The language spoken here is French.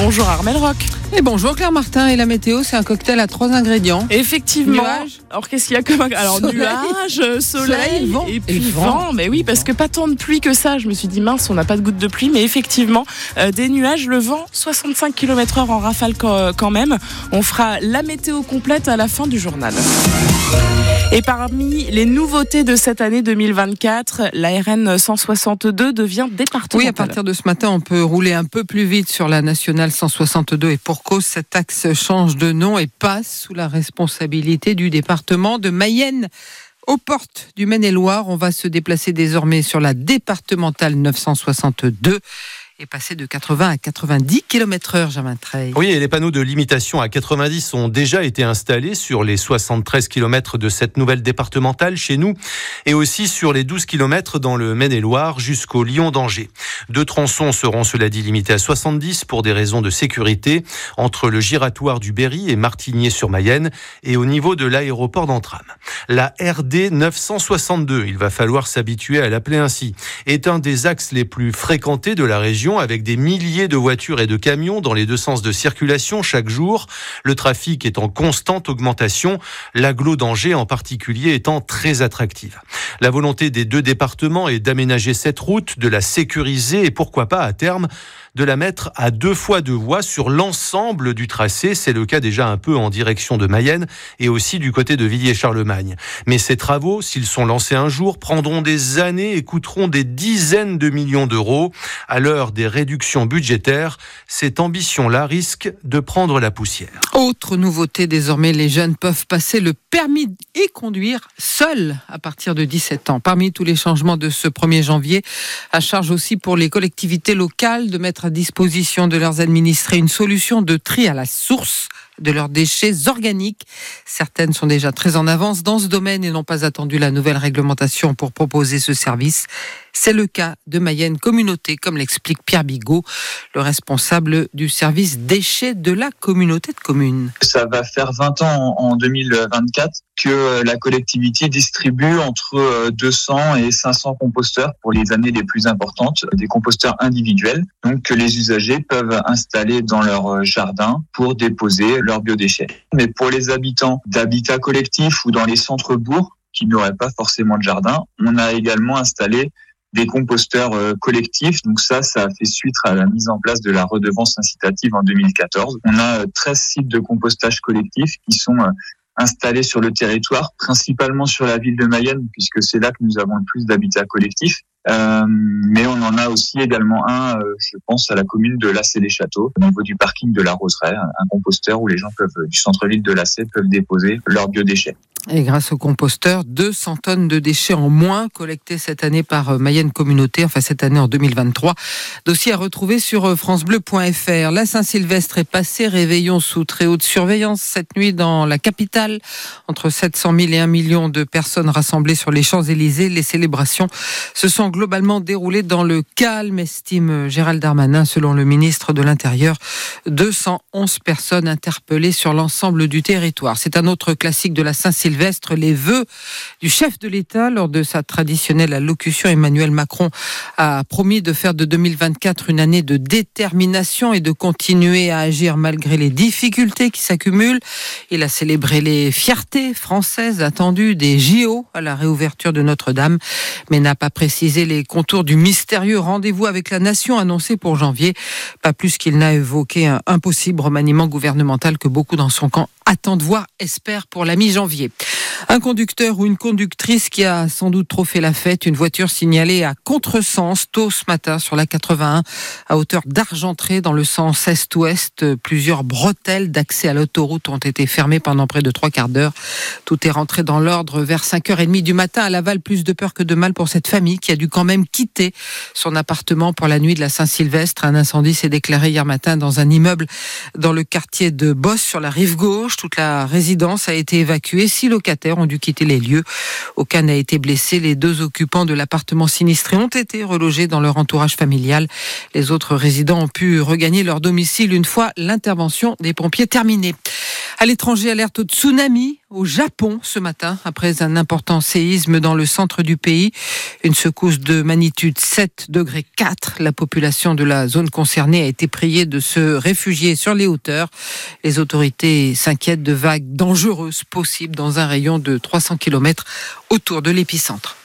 Bonjour Armel Rock. Et bonjour Claire Martin. Et la météo, c'est un cocktail à trois ingrédients. Effectivement. Nuages. Alors qu'est-ce qu'il y a comme alors Soleil. nuages, soleil, Soleil, vent. et Et puis vent. vent. Mais oui, parce que pas tant de pluie que ça. Je me suis dit mince, on n'a pas de gouttes de pluie, mais effectivement euh, des nuages, le vent, 65 km/h en rafale quand même. On fera la météo complète à la fin du journal. Et parmi les nouveautés de cette année 2024, la RN 162 devient départementale. Oui, à partir de ce matin, on peut rouler un peu plus vite sur la nationale 162 et pour cause, cet axe change de nom et passe sous la responsabilité du département de Mayenne. Aux portes du Maine-et-Loire, on va se déplacer désormais sur la départementale 962 et passer de 80 à 90 km heure, Germain Treille. Oui, et les panneaux de limitation à 90 ont déjà été installés sur les 73 km de cette nouvelle départementale chez nous et aussi sur les 12 km dans le Maine-et-Loire jusqu'au Lyon d'Angers. Deux tronçons seront cela dit limités à 70 pour des raisons de sécurité entre le giratoire du Berry et Martigny-sur-Mayenne et au niveau de l'aéroport d'Entram. La RD 962, il va falloir s'habituer à l'appeler ainsi, est un des axes les plus fréquentés de la région avec des milliers de voitures et de camions dans les deux sens de circulation chaque jour. Le trafic est en constante augmentation, l'agglo d'Angers en particulier étant très attractive. La volonté des deux départements est d'aménager cette route, de la sécuriser et pourquoi pas à terme de la mettre à deux fois deux voies sur l'ensemble du tracé. C'est le cas déjà un peu en direction de Mayenne et aussi du côté de Villiers-Charlemagne. Mais ces travaux, s'ils sont lancés un jour, prendront des années et coûteront des dizaines de millions d'euros. À l'heure des réductions budgétaires, cette ambition-là risque de prendre la poussière. Autre nouveauté, désormais, les jeunes peuvent passer le permis et conduire seuls à partir de 17 ans. Parmi tous les changements de ce 1er janvier, à charge aussi pour les collectivités locales de mettre à disposition de leurs administrés une solution de tri à la source de leurs déchets organiques. Certaines sont déjà très en avance dans ce domaine et n'ont pas attendu la nouvelle réglementation pour proposer ce service. C'est le cas de Mayenne Communauté, comme l'explique Pierre Bigot, le responsable du service déchets de la communauté de communes. Ça va faire 20 ans en en 2024 que la collectivité distribue entre 200 et 500 composteurs pour les années les plus importantes, des composteurs individuels, donc que les usagers peuvent installer dans leur jardin pour déposer leurs biodéchets. Mais pour les habitants d'habitats collectifs ou dans les centres-bourgs qui n'auraient pas forcément de jardin, on a également installé des composteurs euh, collectifs. Donc ça, ça a fait suite à la mise en place de la redevance incitative en 2014. On a euh, 13 sites de compostage collectif qui sont euh, installés sur le territoire, principalement sur la ville de Mayenne, puisque c'est là que nous avons le plus d'habitats collectifs. Euh, mais on en a aussi également un, euh, je pense, à la commune de Lassay-les-Châteaux, au niveau du parking de la Roseraie, un composteur où les gens peuvent, du centre-ville de Lassay peuvent déposer leurs biodéchets. Et grâce au composteur, 200 tonnes de déchets en moins collectés cette année par euh, Mayenne Communauté, enfin cette année en 2023. Dossier à retrouver sur euh, francebleu.fr. La Saint-Sylvestre est passée, réveillon sous très haute surveillance cette nuit dans la capitale. Entre 700 000 et 1 million de personnes rassemblées sur les Champs-Élysées. Les célébrations se sont globalement déroulées dans le calme, estime euh, Gérald Darmanin, selon le ministre de l'Intérieur. 211 personnes interpellées sur l'ensemble du territoire. C'est un autre classique de la Saint-Sylvestre, les vœux du chef de l'État lors de sa traditionnelle allocution. Emmanuel Macron a promis de faire de 2024 une année de détermination et de continuer à agir malgré les difficultés qui s'accumulent. Il a célébré les fiertés françaises attendues des JO à la réouverture de Notre-Dame, mais n'a pas précisé les contours du mystérieux rendez-vous avec la nation annoncé pour janvier. Pas plus qu'il n'a évoqué un impossible remaniement gouvernemental que beaucoup dans son camp attendent voir, espèrent pour la mi-janvier. Un conducteur ou une conductrice qui a sans doute trop fait la fête, une voiture signalée à contresens tôt ce matin sur la 81 à hauteur d'Argentré dans le sens est-ouest. Plusieurs bretelles d'accès à l'autoroute ont été fermées pendant près de trois quarts d'heure. Tout est rentré dans l'ordre vers 5h30 du matin à Laval. Plus de peur que de mal pour cette famille qui a dû quand même quitter son appartement pour la nuit de la Saint-Sylvestre. Un incendie s'est déclaré hier matin dans un immeuble dans le quartier de Bosse sur la rive gauche. Toute la résidence a été évacuée. Six ont dû quitter les lieux. Aucun n'a été blessé. Les deux occupants de l'appartement sinistré ont été relogés dans leur entourage familial. Les autres résidents ont pu regagner leur domicile une fois l'intervention des pompiers terminée. À l'étranger, alerte au tsunami au Japon ce matin après un important séisme dans le centre du pays. Une secousse de magnitude 7 degrés 4. La population de la zone concernée a été priée de se réfugier sur les hauteurs. Les autorités s'inquiètent de vagues dangereuses possibles dans un rayon de 300 km autour de l'épicentre.